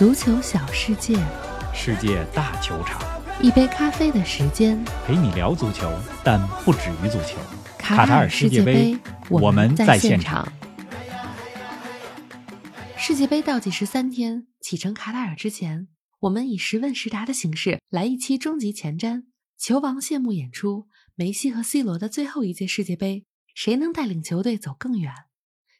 足球小世界，世界大球场，一杯咖啡的时间。陪你聊足球，但不止于足球。卡塔尔世界杯，我们在现场。世界杯倒计时三天，启程卡塔尔之前，我们以十问十答的形式来一期终极前瞻。球王谢幕演出，梅西和 C 罗的最后一届世界杯，谁能带领球队走更远？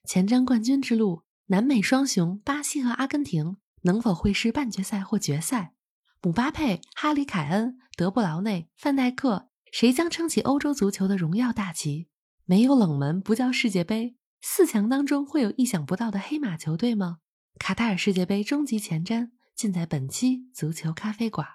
前瞻冠军之路，南美双雄巴西和阿根廷能否会师半决赛或决赛？姆巴佩、哈里凯恩、德布劳内、范戴克，谁将撑起欧洲足球的荣耀大旗？没有冷门不叫世界杯，四强当中会有意想不到的黑马球队吗？卡塔尔世界杯终极前瞻，尽在本期足球咖啡馆。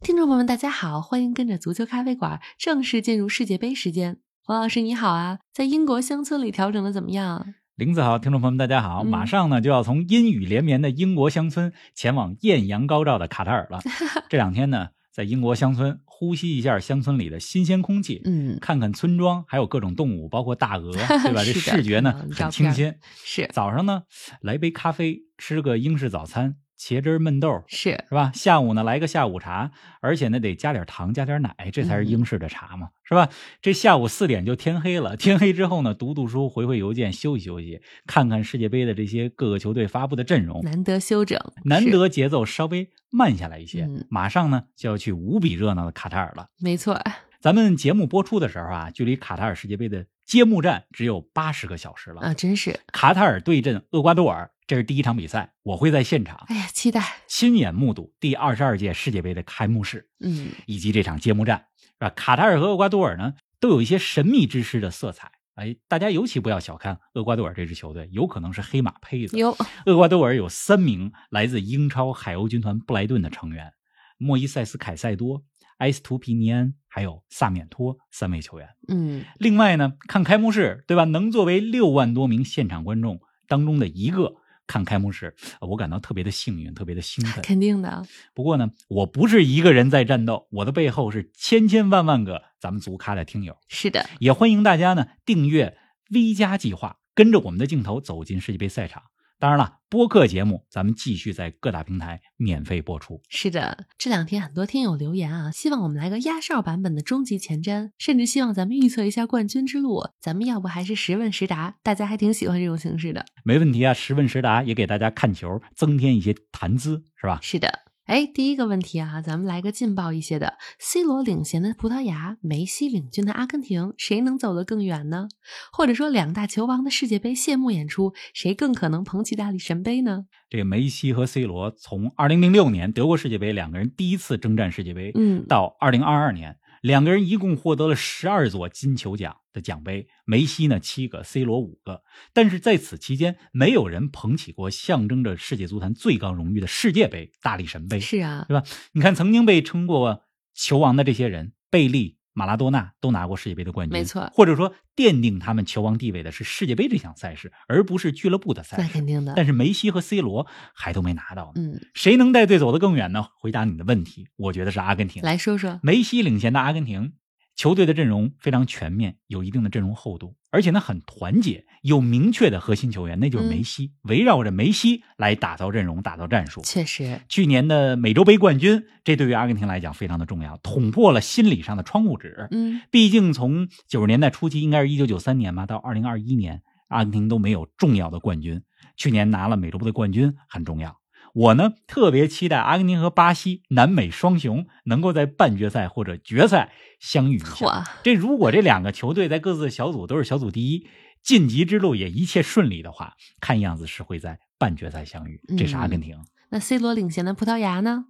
听众朋友们，大家好，欢迎跟着足球咖啡馆正式进入世界杯时间。黄老师你好啊，在英国乡村里调整的怎么样？林子豪，听众朋友们大家好，嗯马上呢就要从阴雨连绵的英国乡村前往艳阳高照的卡塔尔了。这两天呢，在英国乡村呼吸一下乡村里的新鲜空气，嗯，看看村庄，还有各种动物，包括大鹅，对吧？这视觉呢很清新。是早上呢来杯咖啡，吃个英式早餐，茄汁儿焖豆，是，是吧？下午呢来个下午茶，而且呢得加点糖，加点奶，这才是英式的茶嘛，是吧？这下午四点就天黑了，天黑之后呢，读读书，回回邮件，休息休息，看看世界杯的这些各个球队发布的阵容，难得休整，难得节奏稍微慢下来一些。嗯马上呢就要去无比热闹的卡塔尔了。没错，咱们节目播出的时候啊，距离卡塔尔世界杯的揭幕战只有八十个小时了。啊，真是，卡塔尔对阵厄瓜多尔，这是第一场比赛，我会在现场哎呀，期待，亲眼目睹第二十二届世界杯的开幕式。嗯，以及这场揭幕战，是吧？卡塔尔和厄瓜多尔呢，都有一些神秘之师的色彩。哎，大家尤其不要小看厄瓜多尔这支球队，有可能是黑马胚子。有，厄瓜多尔有三名来自英超海鸥军团布莱顿的成员：莫伊塞斯·凯塞多、埃斯图皮尼安，还有萨缅托三位球员。嗯，另外呢，看开幕式，对吧？能作为六万多名现场观众当中的一个看开幕式，我感到特别的幸运，特别的兴奋。肯定的，不过呢，我不是一个人在战斗，我的背后是千千万万个咱们足咖的听友，是的，也欢迎大家呢订阅 V 加计划，跟着我们的镜头走进世界杯赛场。当然了，播客节目咱们继续在各大平台免费播出。是的，这两天很多听友留言啊，希望我们来个压哨版本的终极前瞻，甚至希望咱们预测一下冠军之路。咱们要不还是实问实答？大家还挺喜欢这种形式的。没问题啊，实问实答也给大家看球增添一些谈资，是吧？是的，哎，第一个问题啊，咱们来个劲爆一些的：C 罗领衔的葡萄牙，梅西领军的阿根廷，谁能走得更远呢？或者说，两大球王的世界杯谢幕演出，谁更可能捧起大力神杯呢？这个梅西和 C 罗从2006年德国世界杯两个人第一次征战世界杯，嗯，到2022年，两个人一共获得了十二座金球奖的奖杯，梅西呢七个，C 罗五个。但是在此期间，没有人捧起过象征着世界足坛最高荣誉的世界杯——大力神杯，是啊，对吧？你看，曾经被称过球王的这些人，贝利、马拉多纳都拿过世界杯的冠军，没错或者说奠定他们球王地位的是世界杯这项赛事，而不是俱乐部的赛事。那肯定的。但是梅西和 C 罗还都没拿到呢。嗯，谁能带队走得更远呢？回答你的问题，我觉得是阿根廷。来说说，梅西领衔的阿根廷球队的阵容非常全面，有一定的阵容厚度，而且呢很团结，有明确的核心球员，那就是梅西，围绕着梅西来打造阵容、打造战术。确实，去年的美洲杯冠军，这对于阿根廷来讲非常的重要，捅破了心理上的窗户纸。嗯，毕竟从九十年代初期，应该是一九九三年吧，到二零二一年，阿根廷都没有重要的冠军。去年拿了美洲杯的冠军很重要。我呢特别期待阿根廷和巴西南美双雄能够在半决赛或者决赛相遇一下。这如果这两个球队在各自的小组都是小组第一，晋级之路也一切顺利的话，看样子是会在半决赛相遇。这是阿根廷。那 C 罗领衔的葡萄牙呢？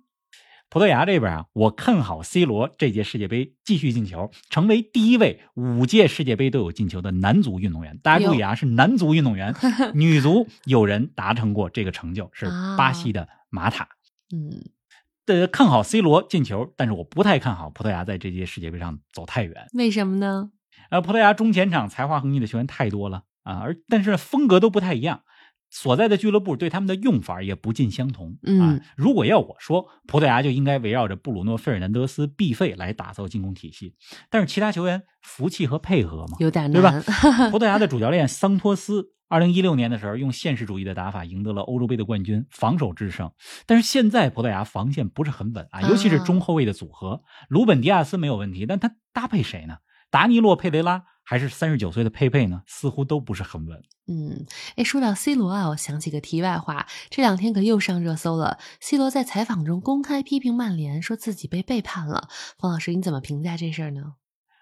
葡萄牙这边啊，我看好 C 罗这届世界杯继续进球，成为第一位五届世界杯都有进球的男足运动员。大家注意啊，是男足运动员，女足有人达成过这个成就，是巴西的马塔。嗯，呃，看好 C 罗进球，但是我不太看好葡萄牙在这届世界杯上走太远。为什么呢？呃，葡萄牙中前场才华横溢的球员太多了啊，而但是风格都不太一样。所在的俱乐部对他们的用法也不尽相同。嗯啊，如果要我说，葡萄牙就应该围绕着布鲁诺·费尔南德斯、必费来打造进攻体系，但是其他球员服气和配合嘛，有点难，对吧？葡萄牙的主教练桑托斯二零一六年的时候，用现实主义的打法赢得了欧洲杯的冠军，防守制胜。但是现在葡萄牙防线不是很稳啊，尤其是中后卫的组合，卢本迪亚斯没有问题，但他搭配谁呢？达尼洛佩雷拉还是三十九岁的佩佩呢？似乎都不是很稳。嗯，哎，说到 C 罗啊，我想起个题外话，这两天可又上热搜了。C 罗在采访中公开批评曼联，说自己被背叛了。方老师，你怎么评价这事儿呢？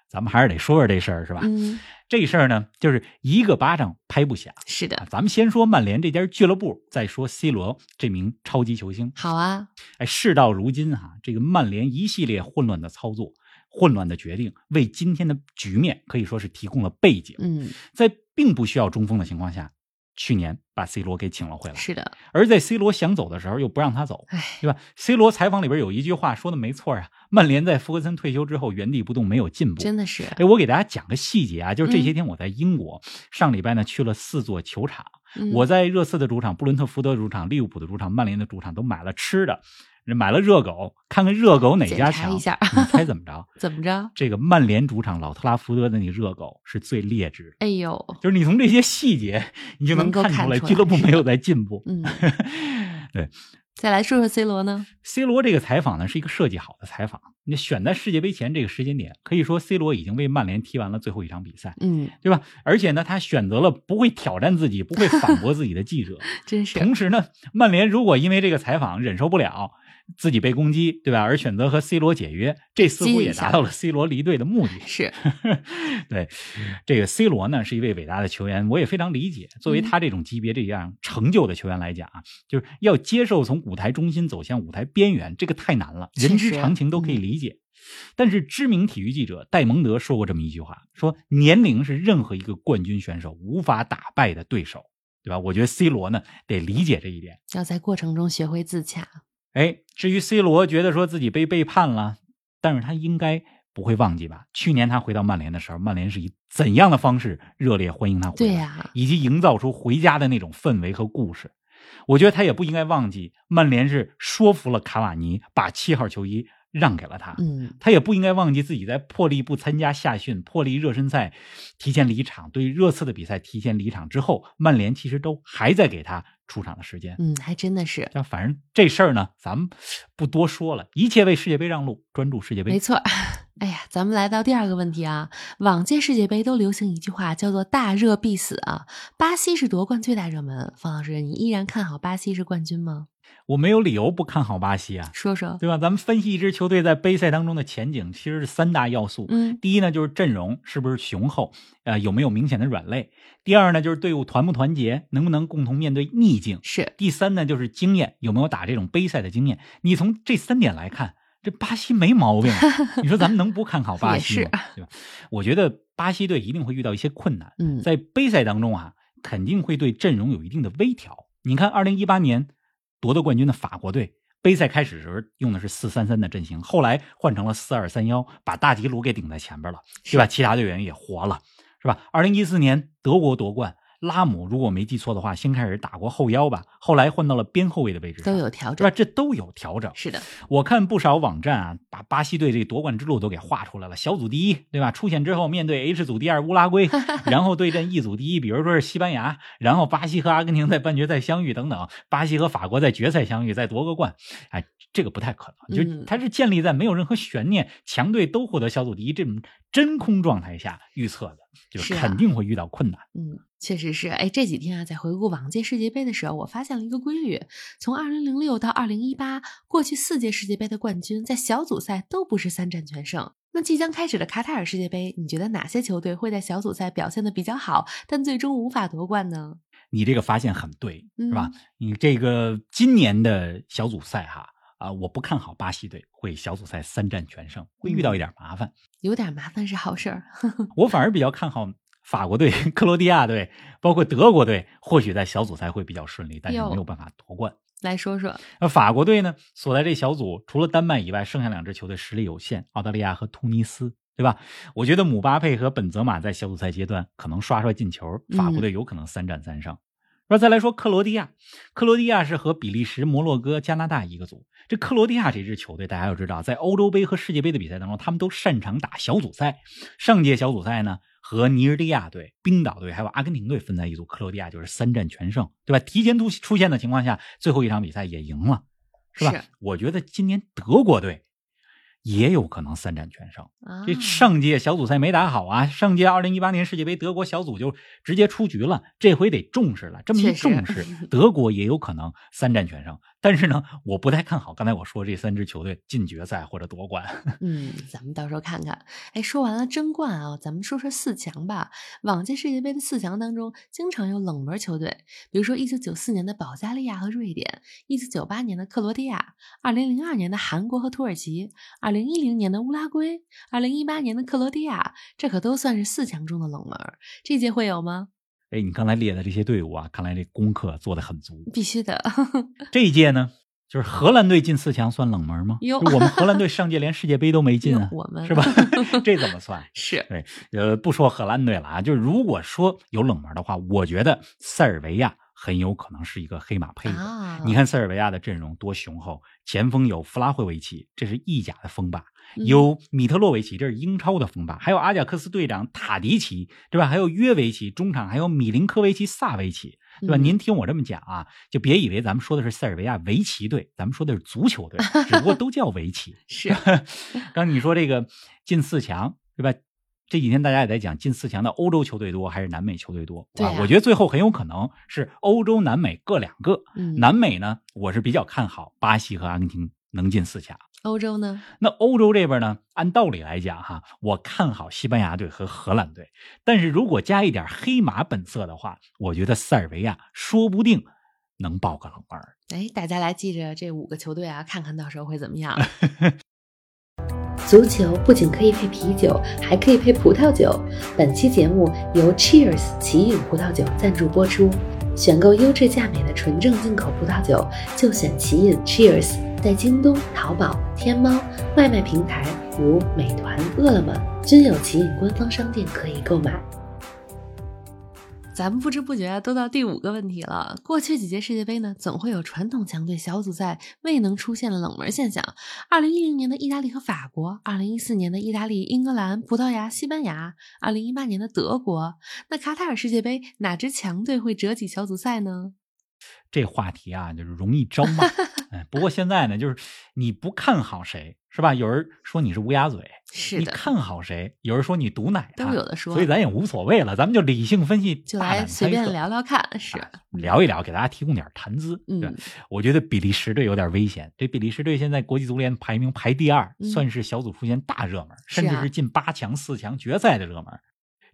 咱们还是得说说这事儿，是吧？嗯，这事儿呢，就是一个巴掌拍不响。是的，咱们先说曼联这家俱乐部，再说 C 罗这名超级球星。好啊，哎，事到如今哈，这个曼联一系列混乱的操作、混乱的决定，为今天的局面可以说是提供了背景。嗯，在并不需要中锋的情况下。去年把 C 罗给请了回来，是的。而在 C 罗想走的时候，又不让他走，对吧？C 罗采访里边有一句话说的没错啊，曼联在福格森退休之后原地不动，没有进步，真的是。哎，我给大家讲个细节啊，就是这些天我在英国，上礼拜呢去了四座球场，我在热刺的主场、布伦特福德主场、利物浦的主场、曼联的主场都买了吃的。买了热狗，看看热狗哪家强？一下，你猜 怎么着？怎么着？这个曼联主场老特拉福德的那热狗是最劣质。哎呦，就是你从这些细节，你就能看出来俱乐部没有在进步。嗯，对。再来说说 C 罗呢？C 罗这个采访呢是一个设计好的采访。你选在世界杯前这个时间点，可以说 C 罗已经为曼联踢完了最后一场比赛，嗯，对吧？而且呢，他选择了不会挑战自己、不会反驳自己的记者。真是。同时呢，曼联如果因为这个采访忍受不了。自己被攻击，对吧？而选择和 C 罗解约，这似乎也达到了 C 罗离队的目的。是，对这个 C 罗呢，是一位伟大的球员，我也非常理解。作为他这种级别、这样成就的球员来讲啊，就是要接受从舞台中心走向舞台边缘，这个太难了，人之常情都可以理解。但是，知名体育记者戴蒙德说过这么一句话：说年龄是任何一个冠军选手无法打败的对手，对吧？我觉得 C 罗呢，得理解这一点，要在过程中学会自洽。哎，至于 C 罗觉得说自己被背叛了，但是他应该不会忘记吧？去年他回到曼联的时候，曼联是以怎样的方式热烈欢迎他回来？对呀，以及营造出回家的那种氛围和故事。我觉得他也不应该忘记，曼联是说服了卡瓦尼把七号球衣。让给了他，嗯，他也不应该忘记自己在破例不参加夏训、破例热身赛提前离场、对热刺的比赛提前离场之后，曼联其实都还在给他出场的时间，嗯，还真的是。但反正这事儿呢，咱们不多说了，一切为世界杯让路，专注世界杯。没错。哎呀，咱们来到第二个问题啊，往届世界杯都流行一句话，叫做“大热必死”啊。巴西是夺冠最大热门，方老师，你依然看好巴西是冠军吗？我没有理由不看好巴西啊，说说对吧？咱们分析一支球队在杯赛当中的前景，其实是三大要素。嗯，第一呢就是阵容是不是雄厚，呃，有没有明显的软肋；第二呢就是队伍团不团结，能不能共同面对逆境；是第三呢就是经验，有没有打这种杯赛的经验。你从这三点来看，这巴西没毛病。你说咱们能不看好巴西吗？对吧？我觉得巴西队一定会遇到一些困难。嗯，在杯赛当中啊，肯定会对阵容有一定的微调。你看，二零一八年。夺得冠军的法国队，杯赛开始时候用的是四三三的阵型，后来换成了四二三幺，把大吉鲁给顶在前边了，对吧？其他队员也活了，是吧？二零一四年德国夺冠。拉姆如果没记错的话，先开始打过后腰吧，后来换到了边后卫的位置，都有调整？这都有调整。是的，我看不少网站啊，把巴西队这夺冠之路都给画出来了。小组第一，对吧？出线之后面对 H 组第二乌拉圭，然后对阵 E 组第一，比如说是西班牙，然后巴西和阿根廷在半决赛相遇等等，巴西和法国在决赛相遇，再夺个冠，哎，这个不太可能。就它是建立在没有任何悬念，强队都获得小组第一这种真空状态下预测的，就是肯定会遇到困难。嗯。确实是，哎，这几天啊，在回顾往届世界杯的时候，我发现了一个规律：从二零零六到二零一八，过去四届世界杯的冠军在小组赛都不是三战全胜。那即将开始的卡塔尔世界杯，你觉得哪些球队会在小组赛表现的比较好，但最终无法夺冠呢？你这个发现很对，是吧？你这个今年的小组赛哈啊，我不看好巴西队会小组赛三战全胜，会遇到一点麻烦。有点麻烦是好事儿，我反而比较看好。法国队、克罗地亚队，包括德国队，或许在小组赛会比较顺利，但是没有办法夺冠。来说说，那法国队呢？所在这小组，除了丹麦以外，剩下两支球队实力有限，澳大利亚和突尼斯，对吧？我觉得姆巴佩和本泽马在小组赛阶段可能刷刷进球，法国队有可能三战三胜。说再来说克罗地亚，克罗地亚是和比利时、摩洛哥、加拿大一个组。这克罗地亚这支球队，大家要知道，在欧洲杯和世界杯的比赛当中，他们都擅长打小组赛。上届小组赛呢，和尼日利亚队、冰岛队还有阿根廷队分在一组，克罗地亚就是三战全胜，对吧？提前出出现的情况下，最后一场比赛也赢了，是吧？我觉得今年德国队。也有可能三战全胜。这上届小组赛没打好啊！上届二零一八年世界杯，德国小组就直接出局了。这回得重视了，这么一重视，德国也有可能三战全胜。但是呢，我不太看好刚才我说这三支球队进决赛或者夺冠。嗯，咱们到时候看看。哎，说完了争冠啊，咱们说说四强吧。往届世界杯的四强当中，经常有冷门球队，比如说一九九四年的保加利亚和瑞典，一九九八年的克罗地亚，二零零二年的韩国和土耳其，二零一零年的乌拉圭，二零一八年的克罗地亚，这可都算是四强中的冷门。这届会有吗？哎，你刚才列的这些队伍啊，看来这功课做的很足。必须的。这一届呢，就是荷兰队进四强算冷门吗？哟，我们荷兰队上届连世界杯都没进啊，我们是吧？这怎么算？是对，呃，不说荷兰队了啊，就是如果说有冷门的话，我觉得塞尔维亚很有可能是一个黑马配啊。你看塞尔维亚的阵容多雄厚，前锋有弗拉霍维奇，这是意甲的锋霸。有米特洛维奇，这是英超的锋霸；还有阿贾克斯队长塔迪奇，对吧？还有约维奇，中场还有米林科维奇、萨维奇，对吧？您听我这么讲啊，就别以为咱们说的是塞尔维亚围棋队，咱们说的是足球队，只不过都叫围棋。是，刚你说这个进四强，对吧？这几天大家也在讲进四强的欧洲球队多还是南美球队多？对，我觉得最后很有可能是欧洲、南美各两个。南美呢，我是比较看好巴西和阿根廷能进四强。欧洲呢？那欧洲这边呢？按道理来讲，哈，我看好西班牙队和荷兰队。但是如果加一点黑马本色的话，我觉得塞尔维亚说不定能爆个冷门。哎，大家来记着这五个球队啊，看看到时候会怎么样。足球不仅可以配啤酒，还可以配葡萄酒。本期节目由 Cheers 奇饮葡萄酒赞助播出。选购优质价美的纯正进口葡萄酒，就选奇饮 Cheers。在京东、淘宝、天猫外卖平台如美团、饿了么均有奇饮官方商店可以购买。咱们不知不觉都到第五个问题了。过去几届世界杯呢，总会有传统强队小组赛未能出现的冷门现象。二零一零年的意大利和法国，二零一四年的意大利、英格兰、葡萄牙、西班牙，二零一八年的德国。那卡塔尔世界杯哪支强队会折戟小组赛呢？这话题啊，就是容易招骂。不过现在呢，就是你不看好谁，是吧？有人说你是乌鸦嘴，是你看好谁？有人说你毒奶，都有的说。所以咱也无所谓了，咱们就理性分析，就来随便聊聊看，是聊一聊，给大家提供点谈资。嗯，我觉得比利时队有点危险。这比利时队现在国际足联排名排第二，算是小组出现大热门，甚至是进八强、四强决赛的热门。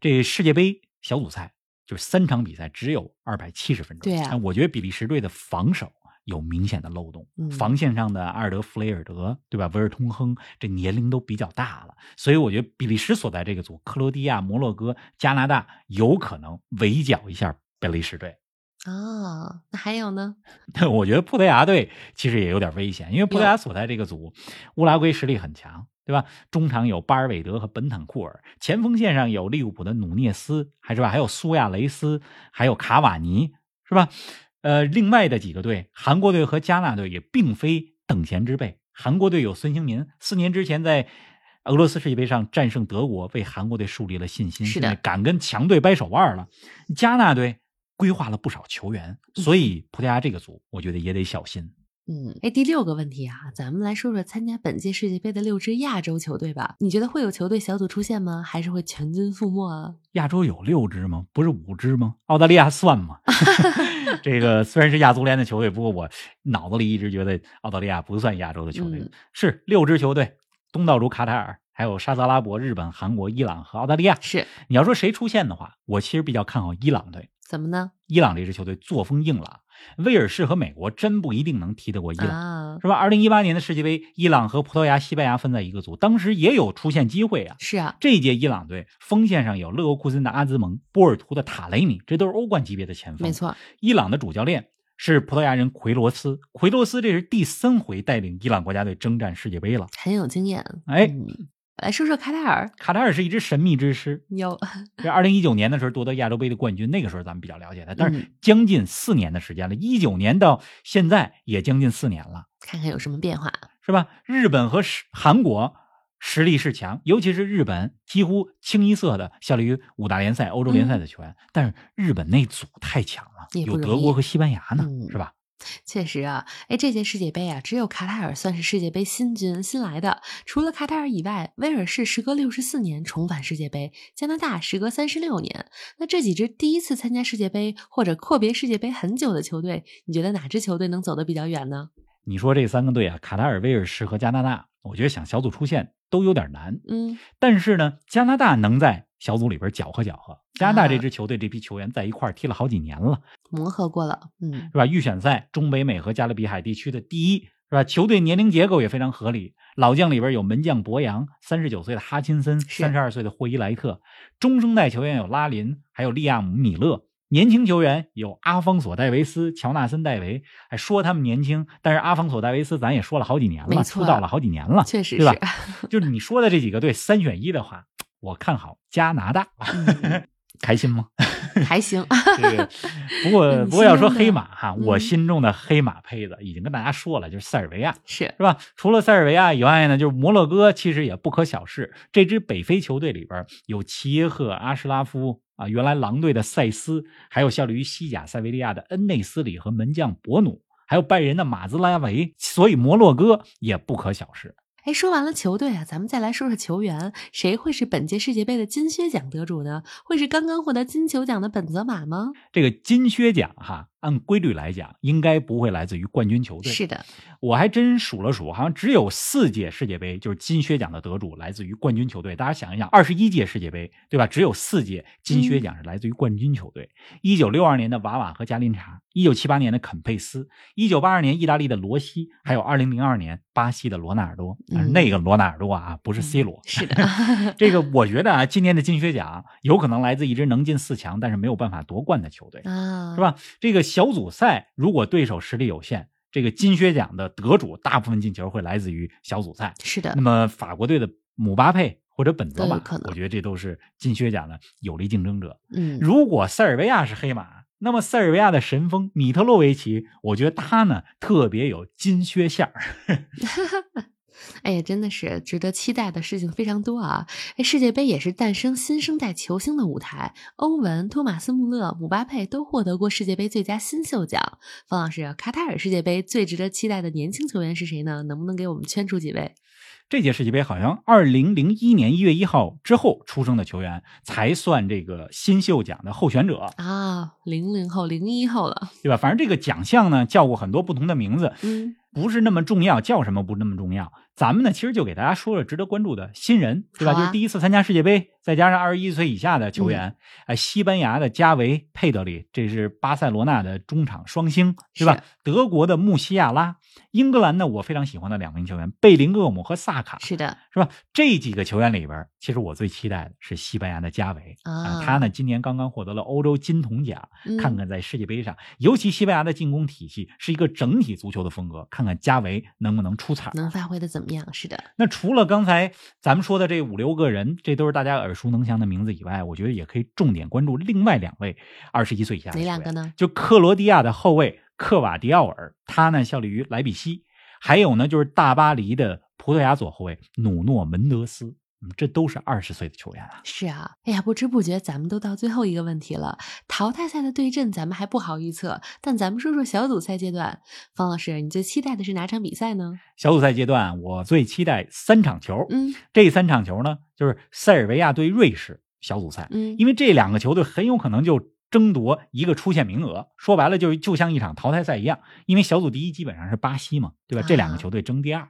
这世界杯小组赛。就是三场比赛只有二百七十分钟。对啊，我觉得比利时队的防守有明显的漏洞。防线上的阿尔德弗雷尔德，对吧？维尔通亨这年龄都比较大了，所以我觉得比利时所在这个组，克罗地亚、摩洛哥、加拿大有可能围剿一下比利时队。哦，那还有呢？我觉得葡萄牙队其实也有点危险，因为葡萄牙所在这个组，乌拉圭实力很强。对吧？中场有巴尔韦德和本坦库尔，前锋线上有利物浦的努涅斯，还是吧？还有苏亚雷斯，还有卡瓦尼，是吧？呃，另外的几个队，韩国队和加纳队也并非等闲之辈。韩国队有孙兴民，四年之前在俄罗斯世界杯上战胜德国，为韩国队树立了信心，是的，敢跟强队掰手腕了。加纳队规划了不少球员，所以葡萄牙这个组，我觉得也得小心。嗯，哎，第六个问题啊，咱们来说说参加本届世界杯的六支亚洲球队吧。你觉得会有球队小组出现吗？还是会全军覆没啊？亚洲有六支吗？不是五支吗？澳大利亚算吗？这个虽然是亚足联的球队，不过我脑子里一直觉得澳大利亚不算亚洲的球队。是六支球队：东道主卡塔尔，还有沙特阿拉伯、日本、韩国、伊朗和澳大利亚。是你要说谁出现的话，我其实比较看好伊朗队。怎么呢？伊朗这支球队作风硬朗。威尔士和美国真不一定能踢得过伊朗，是吧？二零一八年的世界杯，伊朗和葡萄牙、西班牙分在一个组，当时也有出现机会啊。是啊，这一届伊朗队锋线上有勒沃库森的阿兹蒙、波尔图的塔雷米，这都是欧冠级别的前锋。没错，伊朗的主教练是葡萄牙人奎罗斯，奎罗斯这是第三回带领伊朗国家队征战世界杯了，很有经验。哎。来说说卡塔尔。卡塔尔是一支神秘之师，有这二零一九年的时候夺得亚洲杯的冠军，那个时候咱们比较了解他，但是嗯将近四年的时间了，一九年到现在也将近四年了，看看有什么变化。是吧？日本和韩国实力是强，尤其是日本几乎清一色的效力于五大联赛、欧洲联赛的球员，但是日本那组太强了，有德国和西班牙呢，嗯是吧？确实啊，哎，这届世界杯啊，只有卡塔尔算是世界杯新军新来的。除了卡塔尔以外，威尔士时隔六十四年重返世界杯，加拿大时隔三十六年。那这几支第一次参加世界杯或者阔别世界杯很久的球队，你觉得哪支球队能走得比较远呢？你说这三个队啊，卡塔尔、威尔士和加拿大，我觉得想小组出线都有点难。嗯，但是呢，加拿大能在小组里边搅和搅和。加拿大啊这支球队这批球员在一块儿踢了好几年了，磨合过了，嗯是吧？预选赛中北美和加勒比海地区的第一，是吧？球队年龄结构也非常合理。老将里边有门将博扬，三十九岁的哈钦森，是三十二岁的霍伊莱特，中生代球员有拉林，还有利亚姆米勒。年轻球员有阿方索戴维斯、乔纳森戴维，哎说他们年轻，但是阿方索戴维斯咱也说了好几年了，出道了好几年了，确实对吧是。就是你说的这几个队三选一的话，我看好加拿大，嗯 开心吗？还行。不过嗯不过要说黑马哈，我嗯心中的黑马胚子已经跟大家说了，就是塞尔维亚，是是吧？除了塞尔维亚以外呢，就是摩洛哥，其实也不可小视。这支北非球队里边有齐耶赫、阿什拉夫啊，原来狼队的塞斯，还有效力于西甲塞维利亚的恩内斯里和门将博努，还有拜仁的马兹拉维，所以摩洛哥也不可小视。哎，说完了球队啊，咱们再来说说球员，谁会是本届世界杯的金靴奖得主呢？会是刚刚获得金球奖的本泽马吗？这个金靴奖哈，按规律来讲，应该不会来自于冠军球队。是的，我还真数了数，好像只有四届世界杯就是金靴奖的得主来自于冠军球队。大家想一想，二十一届世界杯对吧？只有四届金靴奖是来自于冠军球队。一九六二年的瓦瓦和加林查，一九七八年的肯佩斯，一九八二年意大利的罗西，还有二零零二年巴西的罗纳尔多。嗯那个罗纳尔多啊，不是 C 罗。是的，这个我觉得啊，今年的金靴奖有可能来自一支能进四强但是没有办法夺冠的球队。啊，是？吧？这个小组赛如果对手实力有限，这个金靴奖的得主大部分进球会来自于小组赛。是的那，么法国队的姆巴佩或者本泽马我觉得这都是金靴奖的有力竞争者。嗯，如果塞尔维亚是黑马，那么塞尔维亚的神锋米特洛维奇，我觉得他呢特别有金靴相儿。哎呀，真的是值得期待的事情非常多啊！哎，世界杯也是诞生新生代球星的舞台，欧文、托马斯·穆勒、姆巴佩都获得过世界杯最佳新秀奖。方老师，卡塔尔世界杯最值得期待的年轻球员是谁呢？能不能给我们圈出几位？这届世界杯好像二零零一年一月一号之后出生的球员才算这个新秀奖的候选者，啊，零零后、零一后了，对吧？反正这个奖项呢叫过很多不同的名字，嗯，不是那么重要，叫什么不那么重要。咱们呢，其实就给大家说了值得关注的新人，对吧？啊就是第一次参加世界杯，再加上二十一岁以下的球员，哎、西班牙的加维佩德里，这是巴塞罗那的中场双星，对吧？德国的穆西亚拉，英格兰呢，我非常喜欢的两名球员贝林厄姆和萨卡，是的，是吧？这几个球员里边，其实我最期待的是西班牙的加维啊他呢今年刚刚获得了欧洲金童奖，嗯看看在世界杯上，尤其西班牙的进攻体系是一个整体足球的风格，看看看加维能不能出彩。能发挥的怎么样？是的，那除了刚才咱们说的这五六个人，这都是大家耳熟能详的名字以外，我觉得也可以重点关注另外两位二十一岁以下的哪两个呢？就克罗地亚的后卫克瓦迪奥尔，他呢效力于莱比锡；还有呢就是大巴黎的葡萄牙左后卫努诺门德斯。嗯，这都是二十岁的球员啊。是啊，哎呀，不知不觉咱们都到最后一个问题了。淘汰赛的对阵咱们还不好预测，但咱们说说小组赛阶段。方老师，你最期待的是哪场比赛呢？小组赛阶段，我最期待三场球。嗯这三场球呢，就是塞尔维亚对瑞士小组赛，嗯，因为这两个球队很有可能就争夺一个出线名额。说白了，就就像一场淘汰赛一样，因为小组第一基本上是巴西嘛，对吧？这两个啊球队争第二。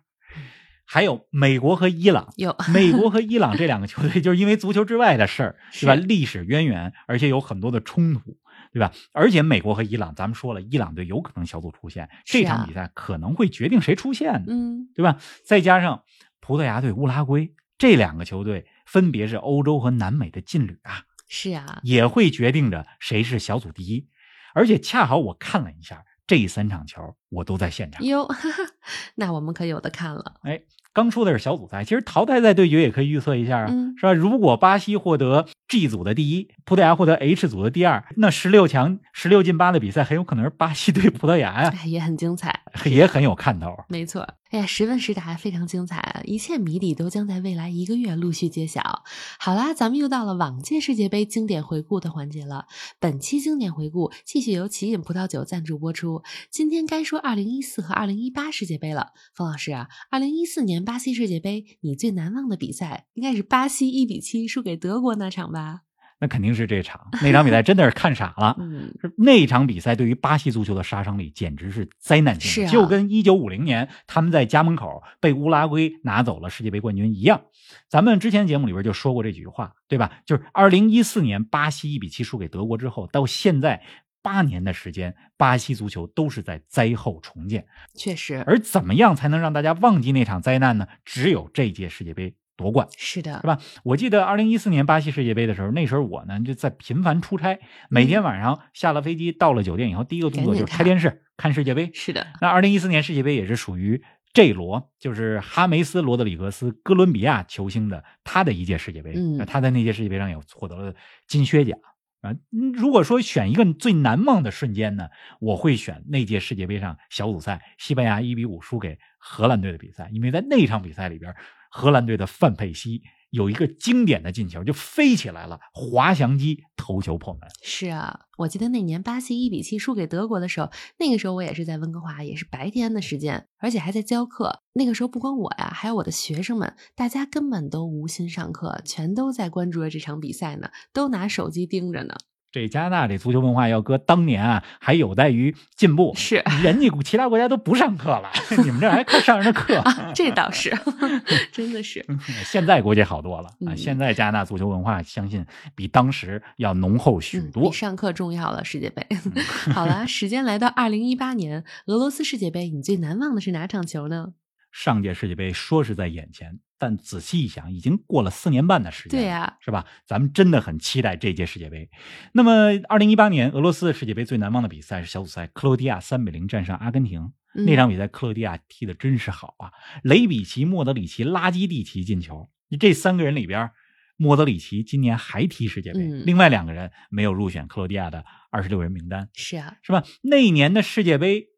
还有美国和伊朗，有美国和伊朗这两个球队，就是因为足球之外的事儿，对吧？历史渊源，而且有很多的冲突，对吧？而且美国和伊朗，咱们说了，伊朗队有可能小组出线，啊这场比赛可能会决定谁出线的，嗯对吧？再加上葡萄牙队、乌拉圭这两个球队，分别是欧洲和南美的劲旅啊，是啊，也会决定着谁是小组第一。而且恰好我看了一下这三场球，我都在现场。哟哈哈 那我们可有的看了。哎，刚说的是小组赛，其实淘汰赛对决也可以预测一下啊，嗯是吧？如果巴西获得 G 组的第一，葡萄牙获得 H 组的第二，那十六强、十六进八的比赛很有可能是巴西对葡萄牙呀，哎，也很精彩。也很有看头。没错，哎呀，十问十答非常精彩啊！一切谜底都将在未来一个月陆续揭晓。好啦，咱们又到了往届世界杯经典回顾的环节了。本期经典回顾继续由奇饮葡萄酒赞助播出。今天该说2014和2018世界杯了。方老师啊，2014年巴西世界杯，你最难忘的比赛应该是巴西1比7输给德国那场吧？那肯定是这场，那场比赛真的是看傻了。那场比赛对于巴西足球的杀伤力简直是灾难性就跟一九五零年他们在家门口被乌拉圭拿走了世界杯冠军一样。咱们之前节目里边就说过这几句话，对吧？就是二零一四年巴西一比七输给德国之后，到现在八年的时间，巴西足球都是在灾后重建。确实而怎么样才能让大家忘记那场灾难呢？只有这届世界杯夺冠。是的是，吧？我记得二零一四年巴西世界杯的时候，那时候我呢就在频繁出差，每天晚上下了飞机到了酒店以后，第一个动作就是开电视看世界杯。是的，那二零一四年世界杯也是属于 J 罗，就是哈梅斯·罗德里格斯，哥伦比亚球星的他的一届世界杯。嗯那他在那届世界杯上也获得了金靴奖。啊，嗯如果说选一个最难忘的瞬间呢，我会选那届世界杯上小组赛西班牙一比五输给荷兰队的比赛，因为在那场比赛里边，荷兰队的范佩西有一个经典的进球，就飞起来了，滑翔机头球破门。是啊，我记得那年巴西一比七输给德国的时候，那个时候我也是在温哥华，也是白天的时间，而且还在教课。那个时候不光我呀，还有我的学生们，大家根本都无心上课，全都在关注着这场比赛呢，都拿手机盯着呢。这加拿大这足球文化要搁当年啊，还有待于进步。是人家其他国家都不上课了，你们这还快上人的课。啊，这倒是，真的是。现在估计好多了啊！嗯现在加拿大足球文化，相信比当时要浓厚许嗯，多比。上课重要了。世界杯，好了，时间来到二零一八年俄罗斯世界杯，你最难忘的是哪场球呢？上届世界杯说是在眼前，但仔细一想，已经过了四年半的时间，对呀是吧？咱们真的很期待这届世界杯。那么，二零一八年俄罗斯世界杯最难忘的比赛是小组赛，克罗地亚三比零战胜阿根廷。嗯那场比赛，克罗地亚踢的真是好啊！雷比奇、莫德里奇、拉基蒂奇进球，这三个人里边，莫德里奇今年还踢世界杯，嗯另外两个人没有入选克罗地亚的二十六人名单。是啊，是吧？那一年的世界杯，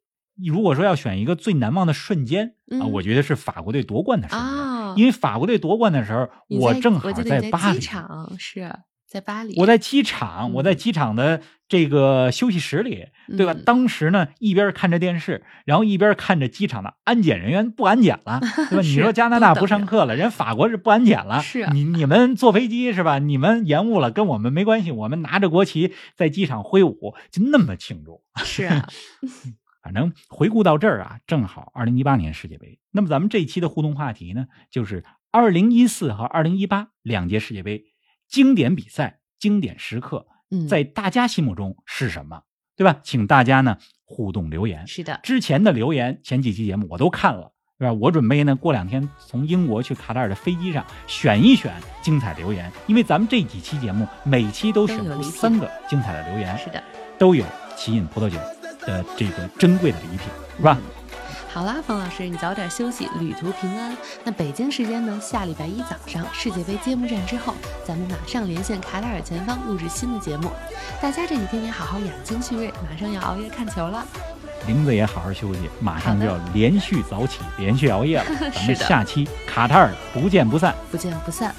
如果说要选一个最难忘的瞬间、啊，嗯我觉得是法国队夺冠的瞬间。啊，因为法国队夺冠的时候，我正好在巴黎机，场，是在巴黎，我在机场，我在嗯机场的这个休息室里，对吧？嗯当时呢，一边看着电视，然后一边看着机场的安检人员不安检了，对吧？你说加拿大不上课了，人法国是不安检了，是啊你你们坐飞机是吧？你们延误了，跟我们没关系，我们拿着国旗在机场挥舞，就那么庆祝。是啊，反正回顾到这儿啊，正好二零一八年世界杯。那么咱们这一期的互动话题呢，就是二零一四和二零一八两届世界杯经典比赛、经典时刻，嗯，在大家心目中是什么？对吧？请大家呢互动留言。是的，之前的留言，前几期节目我都看了，对吧？我准备呢过两天从英国去卡塔尔的飞机上选一选精彩留言，因为咱们这几期节目每期都选出三个精彩的留言，是的，都有奇饮葡萄酒的这个珍贵的礼品，是吧？嗯好啦，冯老师，你早点休息，旅途平安。那北京时间呢？下礼拜一早上世界杯揭幕战之后，咱们马上连线卡塔尔前方录制新的节目。大家这几天也好好养精蓄锐，马上要熬夜看球了。林子也好好休息，马上就要连续早起，连续熬夜了。咱们下期卡塔尔不见不散。不见不散。